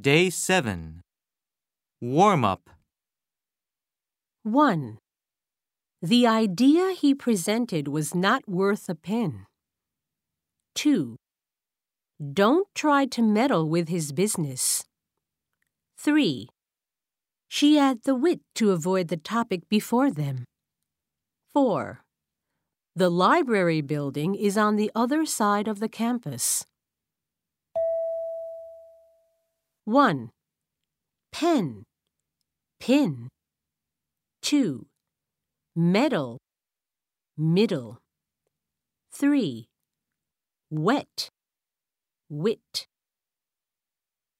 Day 7. Warm up. 1. The idea he presented was not worth a pin. 2. Don't try to meddle with his business. 3. She had the wit to avoid the topic before them. 4. The library building is on the other side of the campus. 1. Pen, pin. 2. Metal, middle. 3. Wet, wit.